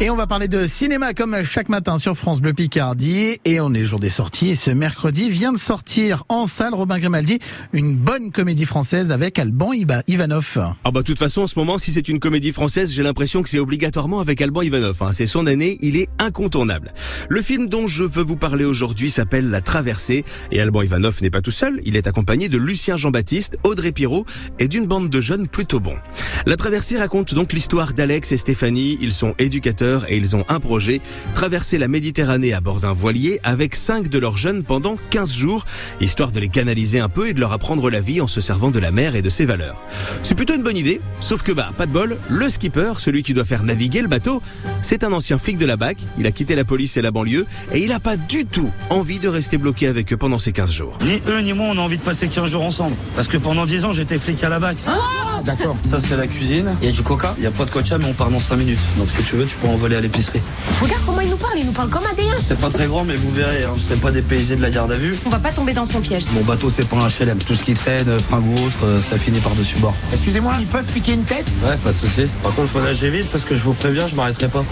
Et on va parler de cinéma comme chaque matin sur France Bleu Picardie. Et on est jour des sorties. Et ce mercredi vient de sortir en salle Robin Grimaldi une bonne comédie française avec Alban Ivanov. Ah bah de toute façon en ce moment si c'est une comédie française j'ai l'impression que c'est obligatoirement avec Alban Ivanov. Hein. C'est son année, il est incontournable. Le film dont je veux vous parler aujourd'hui s'appelle La Traversée. Et Alban Ivanov n'est pas tout seul, il est accompagné de Lucien Jean-Baptiste, Audrey Pirot et d'une bande de jeunes plutôt bons. La Traversée raconte donc l'histoire d'Alex et Stéphanie. Ils sont éducateurs et ils ont un projet, traverser la Méditerranée à bord d'un voilier avec cinq de leurs jeunes pendant 15 jours, histoire de les canaliser un peu et de leur apprendre la vie en se servant de la mer et de ses valeurs. C'est plutôt une bonne idée, sauf que bah, pas de bol, le skipper, celui qui doit faire naviguer le bateau, c'est un ancien flic de la BAC, il a quitté la police et la banlieue et il n'a pas du tout envie de rester bloqué avec eux pendant ces 15 jours. Ni eux ni moi on a envie de passer 15 jours ensemble, parce que pendant 10 ans j'étais flic à la BAC. Ah, d'accord. Ça c'est la cuisine. Il y a du coca. Il y a pas de coca mais on part dans 5 minutes. Donc si tu veux tu peux envoler à l'épicerie. Regarde comment il nous parle, il nous parle comme un déen. C'est pas très grand mais vous verrez, hein, vous serez pas dépaysé de la garde à vue. On va pas tomber dans son piège. Mon bateau c'est pas un HLM. Tout ce qui traîne, fringues ou autre, euh, ça finit par-dessus bord. Excusez-moi, ils peuvent piquer une tête Ouais, pas de souci. Par contre faut nager vite parce que je vous préviens, je m'arrêterai pas.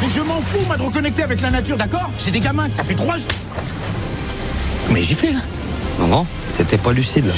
Mais je m'en fous, moi, de reconnecter avec la nature, d'accord C'est des gamins, ça fait trois jours. Mais j'y fais là. Non, non, t'étais pas lucide là.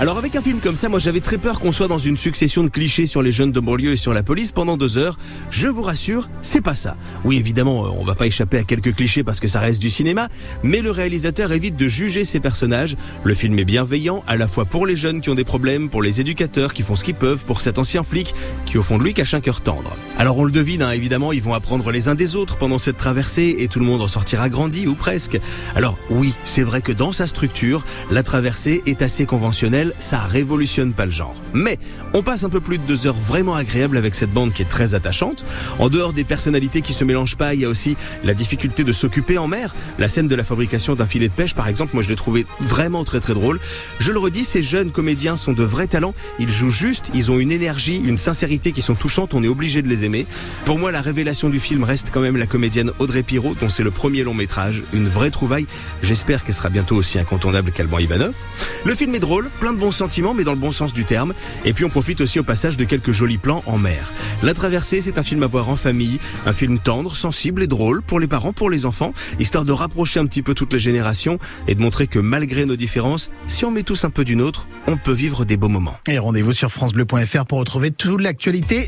Alors avec un film comme ça, moi j'avais très peur qu'on soit dans une succession de clichés sur les jeunes de banlieue et sur la police pendant deux heures. Je vous rassure, c'est pas ça. Oui évidemment, euh, on va pas échapper à quelques clichés parce que ça reste du cinéma, mais le réalisateur évite de juger ses personnages. Le film est bienveillant, à la fois pour les jeunes qui ont des problèmes, pour les éducateurs qui font ce qu'ils peuvent, pour cet ancien flic qui au fond de lui cache un cœur tendre. Alors on le devine, hein, évidemment, ils vont apprendre les uns des autres pendant cette traversée et tout le monde en sortira grandi ou presque. Alors oui, c'est vrai que dans sa structure, la traversée est assez conventionnelle ça révolutionne pas le genre. Mais on passe un peu plus de deux heures vraiment agréables avec cette bande qui est très attachante. En dehors des personnalités qui se mélangent pas, il y a aussi la difficulté de s'occuper en mer. La scène de la fabrication d'un filet de pêche, par exemple, moi je l'ai trouvé vraiment très très drôle. Je le redis, ces jeunes comédiens sont de vrais talents. Ils jouent juste, ils ont une énergie, une sincérité qui sont touchantes. On est obligé de les aimer. Pour moi, la révélation du film reste quand même la comédienne Audrey Pirot, dont c'est le premier long métrage, une vraie trouvaille. J'espère qu'elle sera bientôt aussi incontournable qu'Alban Ivanov. Le film est drôle, plein de bons sentiments, mais dans le bon sens du terme. Et puis on profite aussi au passage de quelques jolis plans en mer. La traversée, c'est un film à voir en famille, un film tendre, sensible et drôle pour les parents, pour les enfants, histoire de rapprocher un petit peu toutes les générations et de montrer que malgré nos différences, si on met tous un peu d'une autre, on peut vivre des beaux moments. Et rendez-vous sur francebleu.fr pour retrouver toute l'actualité.